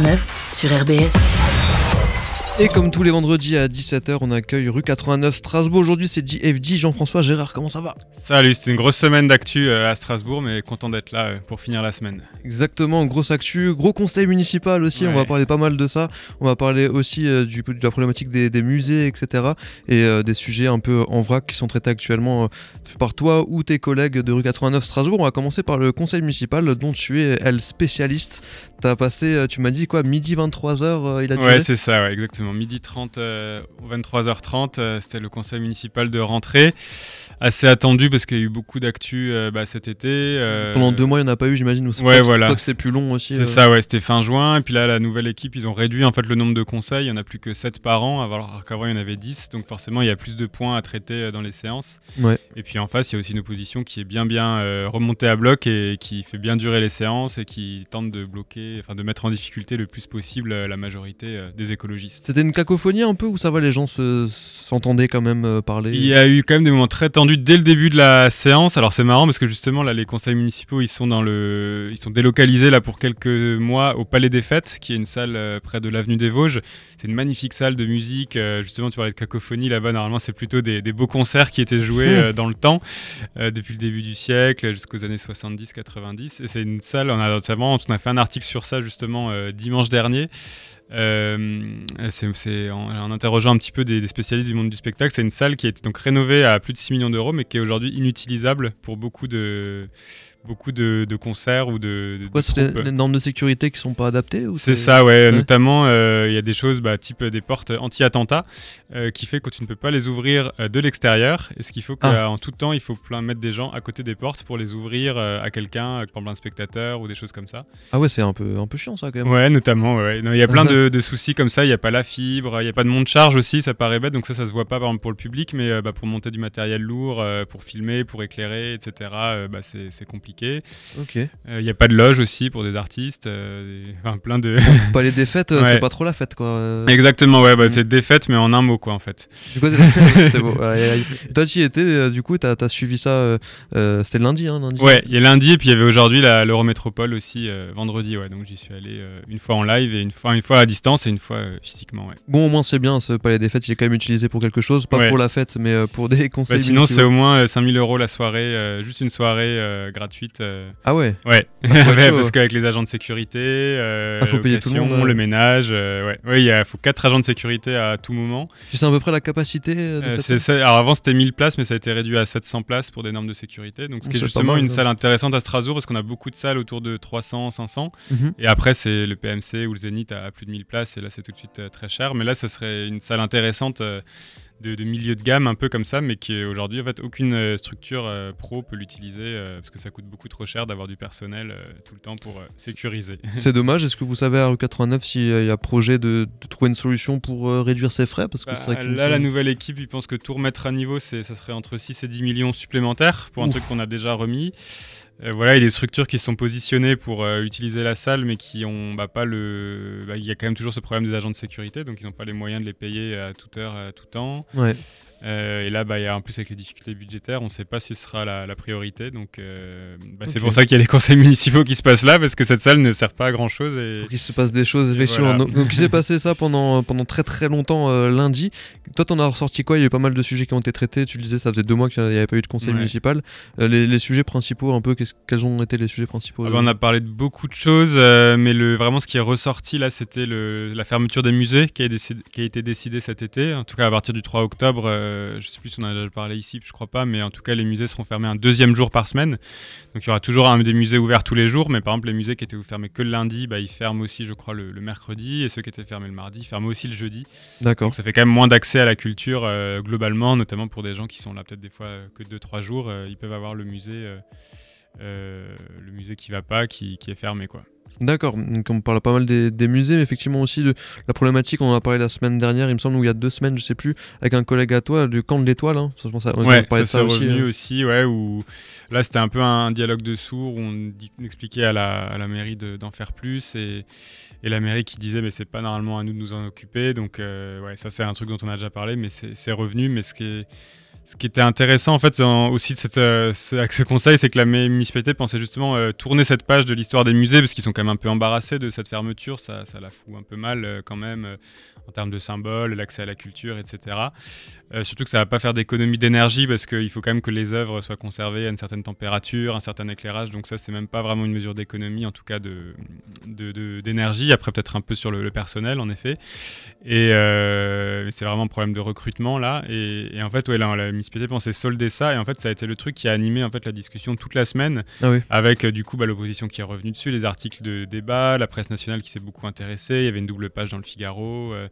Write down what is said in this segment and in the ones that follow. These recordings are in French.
9 sur RBS. Et comme tous les vendredis à 17h, on accueille rue 89 Strasbourg. Aujourd'hui, c'est JFJ, Jean-François Gérard. Comment ça va? Salut, c'était une grosse semaine d'actu euh, à Strasbourg, mais content d'être là euh, pour finir la semaine. Exactement, grosse actu, gros conseil municipal aussi. On va parler pas mal de ça. On va parler aussi euh, du, de la problématique des, musées, etc. Et des sujets un peu en vrac qui sont traités actuellement par toi ou tes collègues de rue 89 Strasbourg. On va commencer par le conseil municipal dont tu es, elle, spécialiste. Passé, tu m'as dit quoi, midi 23h il a duré? Ouais, c'est ça, ouais, exactement midi 30 euh, ou 23h30. Euh, c'était le conseil municipal de rentrée. Assez attendu parce qu'il y a eu beaucoup d'actu euh, bah, cet été. Pendant deux mois, il n'y en a pas eu, j'imagine. Ouais, voilà. c'était plus long aussi. C'est ça, ouais, c'était fin juin. Et puis là, la nouvelle équipe, ils ont réduit en fait le nombre de conseils. Il n'y en a plus que 7 par an, alors qu'avant, il y en avait 10. Donc forcément, il y a plus de points à traiter dans les séances. Ouais. Et puis en face, il y a aussi une opposition qui est bien, bien remontée à bloc et qui fait bien durer les séances et qui tente de bloquer, enfin de mettre en difficulté le plus possible la majorité des écologistes. C'était une cacophonie un peu ou ça va, les gens s'entendaient quand même euh, parler Il y a eu quand même des moments très tendus dès le début de la séance. Alors c'est marrant parce que justement là les conseils municipaux ils sont dans le, ils sont délocalisés là pour quelques mois au Palais des Fêtes, qui est une salle euh, près de l'avenue des Vosges. C'est une magnifique salle de musique. Euh, justement tu parlais de cacophonie là-bas. Normalement c'est plutôt des, beaux concerts qui étaient joués dans le temps depuis le début du siècle jusqu'aux années 70-90. Et c'est une salle. On a notamment on a fait un article sur ça justement dimanche dernier. Euh, c'est en, interrogeant un petit peu des, spécialistes du monde du spectacle, c'est une salle qui a été donc rénovée à plus de 6 millions d'euros, mais qui est aujourd'hui inutilisable pour beaucoup de, beaucoup de, concerts ou de. de c'est les, normes de sécurité qui sont pas adaptées C'est ça, ouais. Notamment, euh, il y a des choses bah, type des portes anti-attentat euh, qui fait que tu ne peux pas les ouvrir euh, de l'extérieur. Et ce qu'il faut qu'en ah. tout temps, il faut plein mettre des gens à côté des portes pour les ouvrir à quelqu'un, par exemple un spectateur ou des choses comme ça. Ah ouais, c'est un peu, un peu chiant ça quand même. Ouais, notamment, ouais. Il y a plein de, soucis comme ça. Il n'y a pas la fibre, il n'y a pas de monte-charge aussi, ça paraît bête. Donc ça, ça se voit pas par exemple pour le public, mais bah, pour monter du matériel lourd, pour filmer, pour éclairer, etc., bah, c'est compliqué. Ok. Il euh, n'y a pas de loge aussi pour des artistes. Euh, enfin, plein de. pas les défaites, euh, c'est pas trop la fête, quoi. Exactement, ouais, bah, mm. c'est défaite, mais en un mot, quoi, en fait. c'est beau. Toi, tu y étais, du coup, tu as, suivi ça. C'était lundi, hein, lundi. Ouais, il y a lundi, et puis il y avait aujourd'hui l'Eurométropole aussi, vendredi, ouais. Donc j'y suis allé une fois en live, et une fois, une fois à distance, et une fois physiquement, ouais. Bon, au moins, c'est bien, ce palais des fêtes, il est quand même utilisé pour quelque chose, pas pour la fête, mais pour des conseils. Bah, sinon, c'est au moins 5000 euros la soirée, juste une soirée gratuite. Ah ouais Ouais, parce qu'avec les agents de sécurité, euh, ah, faut payer tout le monde, le ménage, euh, ouais, il faut 4 agents de sécurité à tout moment. Tu sais à peu près la capacité euh, de cette Alors avant c'était 1000 places, mais ça a été réduit à 700 places pour des normes de sécurité. Donc ce qui est, justement une salle intéressante à Strasbourg, parce qu'on a beaucoup de salles autour de 300, 500. Mhm. Et après c'est le PMC ou le Zénith à plus de 1000 places, et là c'est tout de suite très cher. Mais là, ça serait une salle intéressante de, milieu de gamme un peu comme ça, mais qui aujourd'hui en fait aucune euh, structure euh, pro peut l'utiliser euh, parce que ça coûte beaucoup trop cher d'avoir du personnel tout le temps pour sécuriser. C'est dommage. Est-ce que vous savez à rue 89 s'il y a projet de, trouver une solution pour réduire ses frais? Parce que bah, Là, la nouvelle équipe, ils pensent que tout remettre à niveau, ça serait entre 6 et 10 millions supplémentaires pour un truc qu'on a déjà remis. Euh, voilà, il y a des structures qui sont positionnées pour euh, utiliser la salle, mais qui ont bah, pas le. Bah, il y a quand même toujours ce problème des agents de sécurité, donc ils n'ont pas les moyens de les payer à toute heure, à tout temps. Ouais. Euh, et là, bah, y a, en plus, avec les difficultés budgétaires, on ne sait pas si ce sera la, priorité. Donc, euh, bah, c'est pour ça qu'il y a les conseils municipaux qui se passent là, parce que cette salle ne sert pas à grand chose. Et... Faut qu'il se passe des choses, effectivement. Donc, il s'est passé ça pendant, pendant très très longtemps euh, lundi. Toi, t'en as ressorti quoi? Il y a eu pas mal de sujets qui ont été traités. Tu le disais, ça faisait deux mois qu'il n'y avait pas eu de conseil municipal. Les, sujets principaux, un peu, quels ont été les sujets principaux ah bah, On a parlé de beaucoup de choses, mais le, vraiment ce qui est ressorti là, c'était la fermeture des musées qui a, qui a, été décidée cet été, en tout cas à partir du 3 octobre. je sais plus si on a déjà parlé ici, je crois pas, mais en tout cas, les musées seront fermés un deuxième jour par semaine. Donc il y aura toujours un des musées ouverts tous les jours, mais par exemple, les musées qui étaient fermés que le lundi, bah, ils ferment aussi, je crois, le, mercredi, et ceux qui étaient fermés le mardi, ils ferment aussi le jeudi. D'accord. Donc ça fait quand même moins d'accès à la culture euh, globalement, notamment pour des gens qui sont là peut-être des fois que 2-3 jours, euh, ils peuvent avoir le musée, euh, le musée qui va pas, qui, qui est fermé, quoi. D'accord, donc on parle pas mal des, musées, mais effectivement aussi de la problématique, on en a parlé la semaine dernière, il me semble, ou il y a deux semaines, je sais plus, avec un collègue à toi, du camp de l'étoile. Hein. Ça, ouais, ça, ça revenu hein. aussi, ouais, où là c'était un peu un dialogue de sourds, où on, expliquait à la, à la mairie d'en faire plus, et, et, la mairie qui disait, mais c'est pas normalement à nous de nous en occuper, donc euh, ouais, ça c'est un truc dont on a déjà parlé, mais c'est revenu, mais ce qui est ce qui était intéressant en fait aussi de euh, avec ce conseil, c'est que la municipalité pensait justement euh, tourner cette page de l'histoire des musées parce qu'ils sont quand même un peu embarrassés de cette fermeture, ça, ça la fout un peu mal euh, quand même en termes de symboles, l'accès à la culture, etc. surtout que ça va pas faire d'économie d'énergie parce qu'il faut quand même que les œuvres soient conservées à une certaine température, un certain éclairage, donc ça c'est même pas vraiment une mesure d'économie en tout cas de d'énergie. Après peut-être un peu sur le, personnel en effet, et c'est vraiment un problème de recrutement là. Et, et en fait ouais là, la municipalité pensait solder ça et en fait ça a été le truc qui a animé en fait la discussion toute la semaine ah avec euh, du coup bah, l'opposition qui est revenue dessus, les articles de débat, la presse nationale qui s'est beaucoup intéressée, il y avait une double page dans le Figaro. Euh,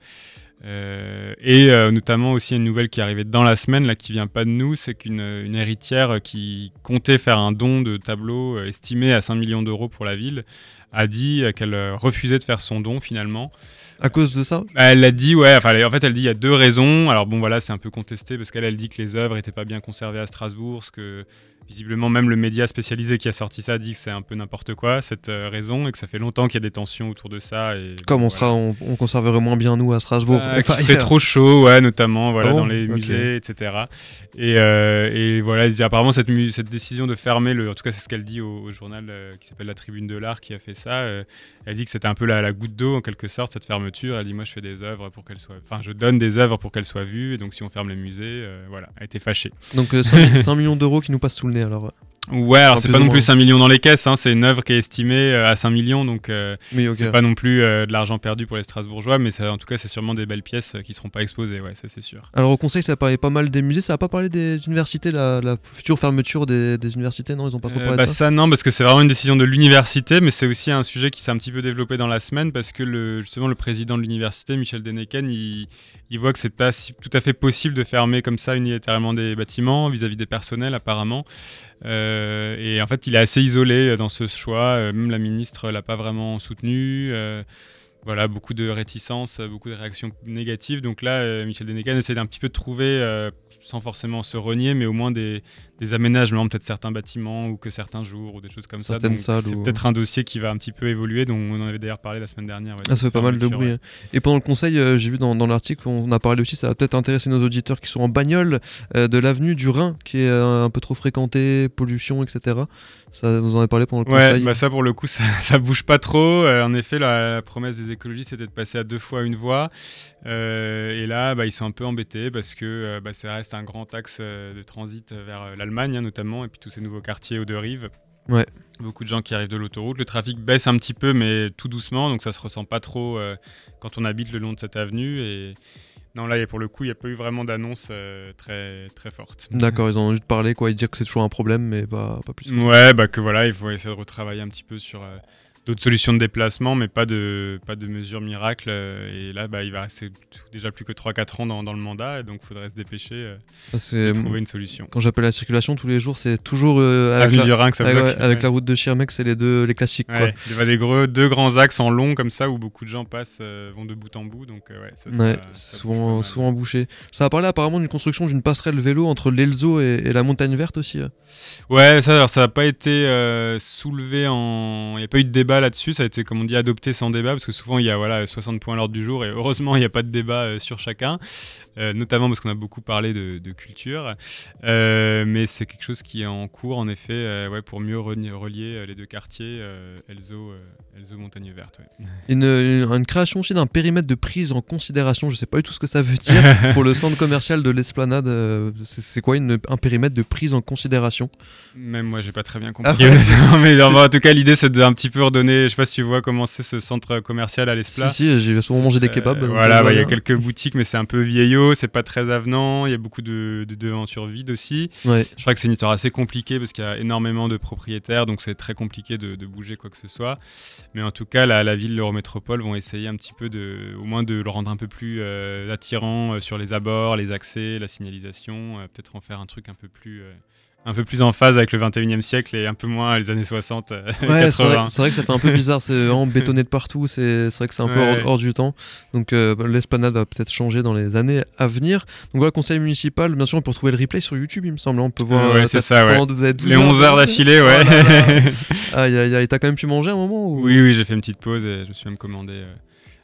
euh, et notamment aussi une nouvelle qui est arrivée dans la semaine, là, qui vient pas de nous, c'est qu'une une héritière qui comptait faire un don de tableau estimé à 5 millions d'euros pour la ville a dit qu'elle refusait de faire son don finalement. À cause de ça? Elle l'a dit, ouais. Enfin, en fait, elle dit il y a deux raisons. Alors bon, voilà, c'est un peu contesté parce qu'elle elle dit que les œuvres n'étaient pas bien conservées à Strasbourg, ce que visiblement même le média spécialisé qui a sorti ça dit que c'est un peu n'importe quoi cette euh, raison et que ça fait longtemps qu'il y a des tensions autour de ça. Et, Comme on sera, on, conserverait moins bien nous à Strasbourg. Euh, il fait trop chaud, ouais, notamment voilà dans les musées, etc. Et, euh, et voilà, apparemment cette, cette décision de fermer le, en tout cas c'est ce qu'elle dit au, journal qui s'appelle La Tribune de l'Art qui a fait ça. elle dit que c'était un peu la, la goutte d'eau en quelque sorte cette fermeture. Elle dit moi je fais des œuvres pour qu'elles soient, enfin je donne des œuvres pour qu'elles soient vues et donc si on ferme les musées, voilà, elle a été fâchée. Donc 5, 5 millions d'euros qui nous passent sous le alors. Ouais, alors c'est pas non plus 5 millions dans les caisses, hein, c'est une œuvre qui est estimée euh, à 5 millions, donc euh, c'est pas non plus euh, de l'argent perdu pour les Strasbourgeois, mais ça, en tout cas c'est sûrement des belles pièces qui seront pas exposées, ouais, ça c'est sûr. Alors au conseil ça parlait pas mal des musées, ça a pas parlé des universités, la, la future fermeture des, universités, non Ils ont pas trop parlé de bah, ça Ça non, parce que c'est vraiment une décision de l'université, mais c'est aussi un sujet qui s'est un petit peu développé dans la semaine, parce que le, justement le président de l'université, Michel Deneken, il, il voit que c'est pas tout à fait possible de fermer comme ça unilatéralement des bâtiments vis-à-vis -vis des personnels apparemment. Et en fait il est assez isolé euh, dans ce choix. Euh, même la ministre l'a pas vraiment soutenu. Euh, voilà, beaucoup de réticences, beaucoup de réactions négatives. Donc là, Michel Denecan essaie d'un petit peu de trouver sans forcément se renier, mais au moins des, des aménagements, peut-être certains bâtiments ou que certains jours ou des choses comme ça. C'est peut-être un dossier qui va un petit peu évoluer, dont on en avait d'ailleurs parlé la semaine dernière. ah, ça fait pas mal de bruit. Hein. Et pendant le conseil, euh, j'ai vu dans, dans l'article, on a parlé aussi, ça va peut-être intéresser nos auditeurs qui sont en bagnole euh, de l'avenue du Rhin, qui est euh, un peu trop fréquentée, pollution, etc. Ça, vous en avez parlé pendant le ouais, conseil bah ça pour le coup, ça, ça bouge pas trop. en effet, la, promesse des écologistes c'était de passer à deux fois une voie. et là, bah, ils sont un peu embêtés parce que bah, ça reste un grand axe euh, de transit vers euh, l'Allemagne hein, notamment, et puis tous ces nouveaux quartiers aux deux rives. Ouais. Beaucoup de gens qui arrivent de l'autoroute. Le trafic baisse un petit peu, mais tout doucement, donc ça se ressent pas trop euh, quand on habite le long de cette avenue. Et non, là, pour le coup, il n'y a pas eu vraiment d'annonce très, très forte. D'accord, ils ont juste parlé, quoi. Ils disent que c'est toujours un problème, mais pas, pas plus. Ouais, bah que voilà, il faut essayer de retravailler un petit peu sur d'autres solutions de déplacement, mais pas de, pas de mesures miracles. Euh, et là, bah, il va rester déjà plus que 3-4 ans dans, dans, le mandat, et donc il faudrait se dépêcher euh, de trouver une solution. Quand j'appelle la circulation tous les jours, c'est toujours euh, avec, la, avec, la route de Schirmeck, c'est les deux les classiques. Quoi. Il y a des gros, deux grands axes en long comme ça où beaucoup de gens passent, vont de bout en bout, donc ouais, ça, ça, souvent, souvent bouché. Ça a parlé apparemment d'une construction d'une passerelle vélo entre l'Elzo et, la montagne verte aussi. Ouais, ça, alors, ça n'a pas été soulevé en. Il n'y a pas eu de débat là-dessus. Ça a été, comme on dit, adopté sans débat, parce que souvent, il y a voilà, 60 points à l'ordre du jour, et heureusement, il n'y a pas de débat euh, sur chacun, euh, notamment parce qu'on a beaucoup parlé de, culture. Euh, mais c'est quelque chose qui est en cours, en effet, ouais, pour mieux relier les deux quartiers, Elzo, Elzo Montagne Verte. Une, une, création aussi d'un périmètre de prise en considération, je ne sais pas du tout ce que ça veut dire, pour le centre commercial de l'Esplanade. c'est quoi une, un périmètre de prise en considération? Même moi, j'ai pas très bien compris. Ah mais en tout cas, l'idée, c'est de un petit peu redonner. Je sais pas si tu vois comment c'est ce centre commercial à l'Esplat. Si, si j'ai souvent mangé des kebabs. voilà, il y a quelques boutiques, mais c'est un peu vieillot, c'est pas très avenant. Il y a beaucoup de, de devantures vides aussi. Ouais. Je crois que c'est une histoire assez compliquée parce qu'il y a énormément de propriétaires, donc c'est très compliqué de, bouger quoi que ce soit. Mais en tout cas, la, la ville, l'Eurométropole vont essayer un petit peu de, au moins de le rendre un peu plus euh, attirant euh, sur les abords, les accès, la signalisation, euh, peut-être en faire un truc un peu plus un peu plus en phase avec le 21e siècle et un peu moins les années 60 euh, ouais, C'est vrai, que ça fait un peu bizarre, c'est vraiment bétonné de partout, c'est vrai que c'est un peu hors, du temps. Donc euh, l'esplanade va peut-être changer dans les années à venir. Donc voilà, conseil municipal, bien sûr, on peut retrouver le replay sur YouTube, il me semble. On peut voir ouais, euh, ça, les 11 heures d'affilée, ouais. ah, y a, t'as quand même pu manger un moment Oui, oui, j'ai fait une petite pause et je me suis même commandé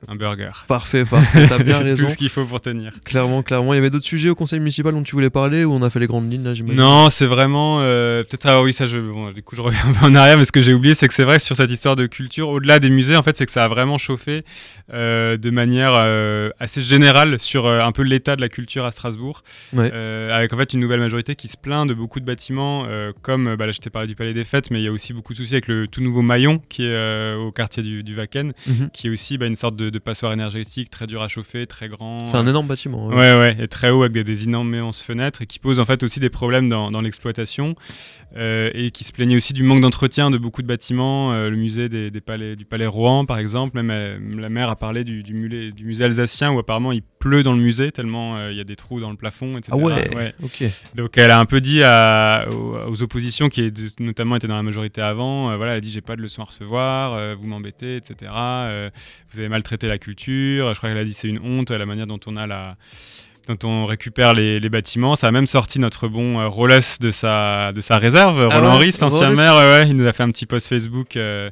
un burger. Parfait, parfait, t'as bien raison. Tout ce qu'il faut pour tenir. Clairement, clairement. Il y avait d'autres sujets au conseil municipal dont tu voulais parler ou on a fait les grandes lignes là, j'imagine? Non, c'est vraiment. Euh, peut-être, ah oui, ça, je, bon, du coup, je reviens un peu en arrière, mais ce que j'ai oublié, c'est que c'est vrai que sur cette histoire de culture, au-delà des musées, en fait, c'est que ça a vraiment chauffé euh, de manière euh, assez générale sur un peu l'état de la culture à Strasbourg. Ouais. Avec en fait une nouvelle majorité qui se plaint de beaucoup de bâtiments, comme bah, là, je t'ai parlé du Palais des Fêtes, mais il y a aussi beaucoup de soucis avec le tout nouveau Maillon qui est au quartier du, du Wacken, Mhm. qui est aussi bah, une sorte de, de passoire énergétique très dur à chauffer, très grand. C'est un énorme bâtiment. Ouais, ouais, et très haut avec des, des immenses fenêtres et qui pose en fait aussi des problèmes dans, dans l'exploitation euh, et qui se plaignait aussi du manque d'entretien de beaucoup de bâtiments. euh, le musée des, des palais, du palais Rohan, par exemple, même euh, la maire a parlé du, du, mulé- du musée alsacien où apparemment il pleut dans le musée tellement euh, il y a des trous dans le plafond, etc. Ah ouais, ok. Donc elle a un peu dit à- aux, aux oppositions qui est- notamment étaient dans la majorité avant, euh, voilà, elle a dit j'ai pas de leçons à recevoir, euh, vous m'embêtez, etc. vous avez maltraité la culture. Je crois qu'elle a dit c'est une honte la manière dont on a la dont on récupère les, les bâtiments. Ça a même sorti notre bon euh, Rolles de sa, de sa réserve. Ah Roland ouais, Ries, l'ancien maire, ouais, il nous a fait un petit post Facebook euh,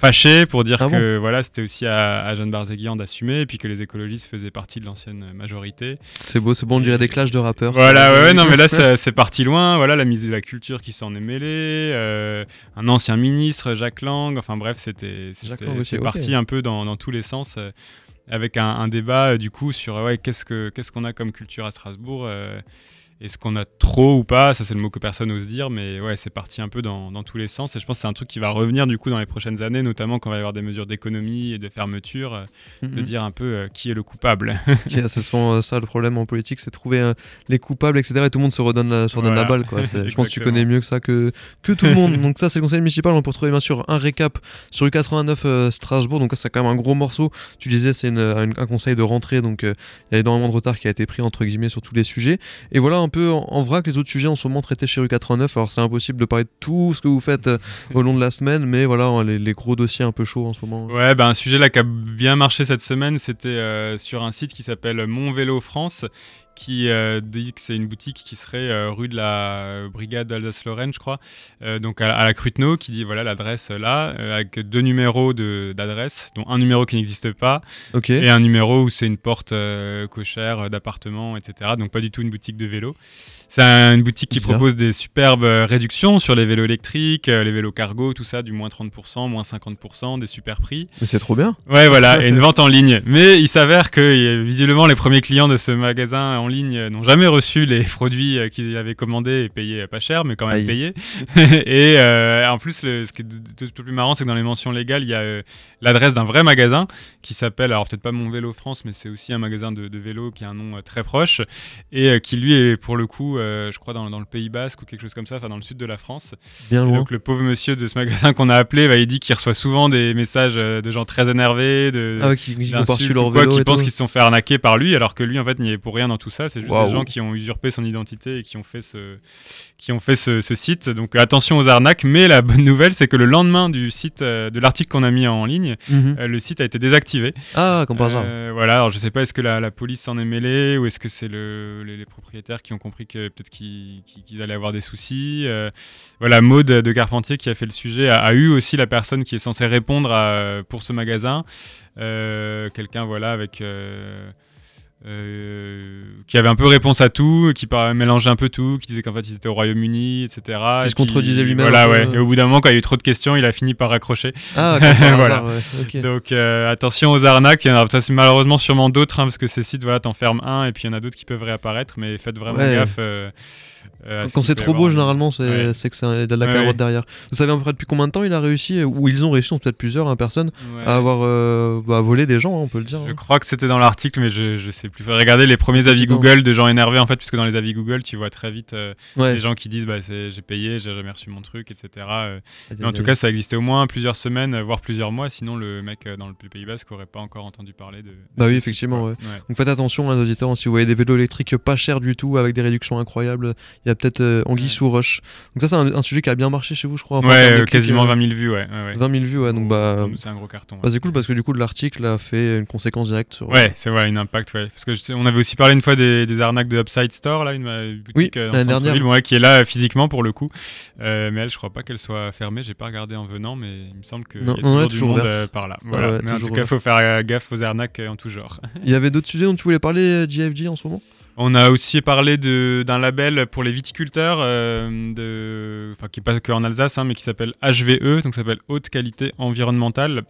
fâché pour dire Ah que voilà, c'était aussi à, à Jeanne Barzéguian d'assumer et puis que les écologistes faisaient partie de l'ancienne majorité. C'est beau, c'est bon, on dirait des clashs de rappeurs. Voilà, ouais, ouais, non, mais là, c'est parti loin. Voilà, la mise de la culture qui s'en est mêlée. euh, un ancien ministre, Jacques Lang. Enfin, bref, c'était, parti un peu dans, dans tous les sens. euh, avec un, un débat, euh, du coup, sur ouais, qu'est-ce, que, qu'est-ce qu'on a comme culture à Strasbourg Est-ce qu'on a trop ou pas? Ça, c'est le mot que personne n'ose dire. Mais ouais, c'est parti un peu dans, dans tous les sens. Et je pense que c'est un truc qui va revenir, du coup, dans les prochaines années, notamment quand il va y avoir des mesures d'économie et de fermeture, euh, de Mhm. dire un peu euh, qui est le coupable. C'est souvent euh, ça le problème en politique, c'est trouver euh, les coupables, etc. Et tout le monde se redonne la, se redonne la balle. Quoi. Je pense que tu connais mieux que ça que, que tout le monde. Donc ça, c'est le conseil municipal. On peut retrouver bien sûr un récap sur le 89 euh, Strasbourg. Donc ça, c'est quand même un gros morceau. Tu disais, c'est un conseil de rentrée. Donc il y a énormément de retard qui a été pris entre guillemets sur tous les sujets. Et voilà un peu en, vrac les autres sujets en ce moment traités chez rue 89. Alors c'est impossible de parler de tout ce que vous faites euh, au long de la semaine, mais voilà hein, les, les gros dossiers un peu chauds en ce moment. Ouais, bah, un sujet là qui a bien marché cette semaine, c'était euh, sur un site qui s'appelle Mon Vélo France, qui euh, dit que c'est une boutique qui serait euh, rue de la Brigade d'Alsace-Lorraine, je crois, euh, donc à, à la Cruteno, qui dit voilà l'adresse là, euh, avec deux numéros de- d'adresse, dont un numéro qui n'existe pas, Ok. et un numéro où c'est une porte euh, cochère euh, d'appartement, etc. Donc pas du tout une boutique de vélo. C'est un- une boutique qui Bizarre. propose des superbes euh, réductions sur les vélos électriques, euh, les vélos cargo, tout ça, du moins 30%, moins 50%, des super prix. Mais c'est trop bien. Ouais, voilà, et une vente en ligne. Mais il s'avère que euh, visiblement les premiers clients de ce magasin en ligne euh, n'ont jamais reçu les produits euh, qu'ils avaient commandés et payés euh, pas cher, mais quand même Aïe. payés. et euh, en plus, le, ce qui est le plus marrant, c'est que dans les mentions légales, il y a euh, l'adresse d'un vrai magasin qui s'appelle, alors peut-être pas Mon Vélo France, mais c'est aussi un magasin de, de vélo qui a un nom très proche et qui lui est pour le coup, je crois, dans, dans le Pays Basque ou quelque chose comme ça, enfin dans le sud de la France. Bien loin. donc le pauvre monsieur de ce magasin qu'on a appelé, bah, il dit qu'il reçoit souvent des messages de gens très énervés, de Ah ouais, qui, qui leur quoi, pensent tout. qu'ils se sont fait arnaquer par lui, alors que lui en fait n'y est pour rien dans tout ça. C'est juste des gens qui ont usurpé son identité et qui ont fait ce, qui ont fait ce, ce site. Donc attention aux arnaques. Mais la bonne nouvelle, c'est que le lendemain du site, euh, de l'article qu'on a mis en ligne, Mhm. euh, le site a été désactivé. Ah, comme par. Euh, voilà, alors je sais pas, est-ce que la, la police s'en est mêlée ou est-ce que c'est le, les, les propriétaires qui ont compris que peut-être qu'ils allaient avoir des soucis. euh, voilà, Maud de Carpentier qui a fait le sujet a, a eu aussi la personne qui est censée répondre à- pour ce magasin. Euh, Quelqu'un, voilà, avec. euh, euh, qui avait un peu réponse à tout, qui mélangeait un peu tout, qui disait qu'en fait ils étaient au Royaume-Uni, etc. Qui Et se contredisait lui-même Voilà, ouais. Et au bout d'un moment, quand il y a eu trop de questions, il a fini par raccrocher. Ah, Voilà. hasard, ouais. Donc euh, attention aux arnaques, il y en a ça, c'est malheureusement sûrement d'autres, hein, parce que ces sites, voilà, t'en fermes un, et puis il y en a d'autres qui peuvent réapparaître, mais faites vraiment Ouais. gaffe. Euh, Quand c'est trop beau, en- généralement, c'est Ouais. que c'est de la Ouais, carotte ouais. derrière. Vous savez à peu près depuis combien de temps il a réussi, ou ils ont réussi, peut-être plusieurs hein, personnes, à avoir euh, bah, volé des gens, hein, on peut le dire. Je hein. crois que c'était dans l'article, mais je, je sais plus. Faut regarder les premiers avis. Google de gens énervés, en fait, puisque dans les avis Google, tu vois très vite euh, des gens qui disent bah, j'ai payé, j'ai jamais reçu mon truc, etc. euh. Aïe, Mais en tout cas, ça existait au moins plusieurs semaines, voire plusieurs mois, sinon le mec dans le Pays Basque aurait pas encore entendu parler de. de Bah oui, effectivement. Donc faites attention, hein, les auditeurs, si vous voyez des vélos électriques pas chers du tout, avec des réductions incroyables, il y a peut-être euh, Anguille Ouais. sous roche. Donc ça, c'est un, un sujet qui a bien marché chez vous, je crois. enfin, en Ouais, euh, clics, quasiment euh, 20 000 vues, ouais. ouais, ouais. 20 000 vues, ouais. Donc bah, c'est un gros carton. ouais. bah, c'est cool parce que du coup, l'article a fait une conséquence directe sur. Ouais, c'est voilà, une impact, ouais. Parce que on avait aussi parlé une fois des, arnaques de Upside Store, là, une, boutique oui, euh, dernière. qui est là physiquement pour le coup. Euh, mais elle, je crois pas qu'elle soit fermée. J'ai pas regardé en venant, mais il me semble qu'il y a toujours du monde euh, par là. Voilà. mais en tout cas, il faut faire gaffe aux arnaques en tout genre. Il y avait d'autres sujets dont tu voulais parler, JFG, en ce moment? On a aussi parlé d'un label pour les viticulteurs, de, qui n'est pas que en Alsace, hein, mais qui s'appelle HVE, donc s'appelle Haute Qualité Environnementale.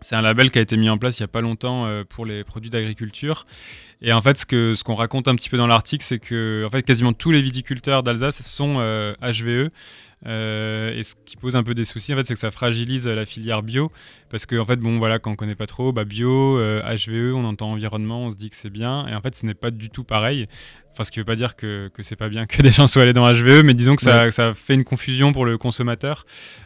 C'est un label qui a été mis en place il n'y a pas longtemps euh, pour les produits d'agriculture. Et en fait, ce qu'on raconte un petit peu dans l'article, c'est que en fait, quasiment tous les viticulteurs d'Alsace sont HVE. Euh, euh, et ce qui pose un peu des soucis, en fait, c'est que ça fragilise la filière bio. Parce que, en fait, bon, voilà, quand on connaît pas trop, bah, bio, HVE, on entend environnement, on se dit que c'est bien. Et en fait, ce n'est pas du tout pareil. Enfin, ce qui veut pas dire que, que c'est pas bien que des gens soient allés dans HVE, mais disons que ça, ça fait une confusion pour le consommateur.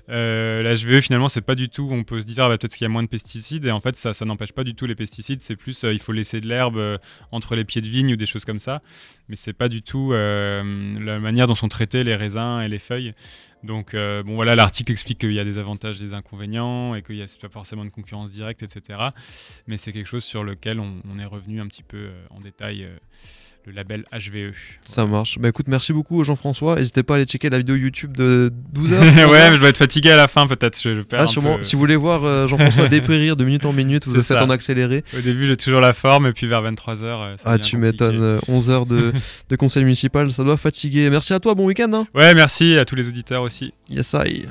Euh, la HVE, finalement, c'est pas du tout. On peut se dire, ah, bah, peut-être qu'il y a moins de pesticides, et en fait, ça, ça n'empêche pas du tout les pesticides. C'est plus, euh, il faut laisser de l'herbe euh, entre les pieds de vigne ou des choses comme ça. Mais c'est pas du tout euh, la manière dont sont traités les raisins et les feuilles. Donc, bon, voilà, l'article explique qu'il y a des avantages, des inconvénients, et qu'il n'y a pas forcément de concurrence directe, etc. Mais c'est quelque chose sur lequel on, on, est revenu un petit peu en détail le label HVE. Ça marche. Bah écoute, merci beaucoup Jean-François. N'hésitez pas à aller checker la vidéo YouTube de 12 h ouais, mais je vais être fatigué à la fin peut-être. Je, ah, sûrement. Si vous voulez voir euh, Jean-François dépérir de minute en minute, vous êtes en accéléré. Au début, j'ai toujours la forme et puis vers 23h. Euh, ah, tu m'étonnes. 11 euh, h de, de, conseil municipal, ça doit fatiguer. Merci à toi, bon week-end. Hein. Ouais, merci à tous les auditeurs aussi. Yes, I.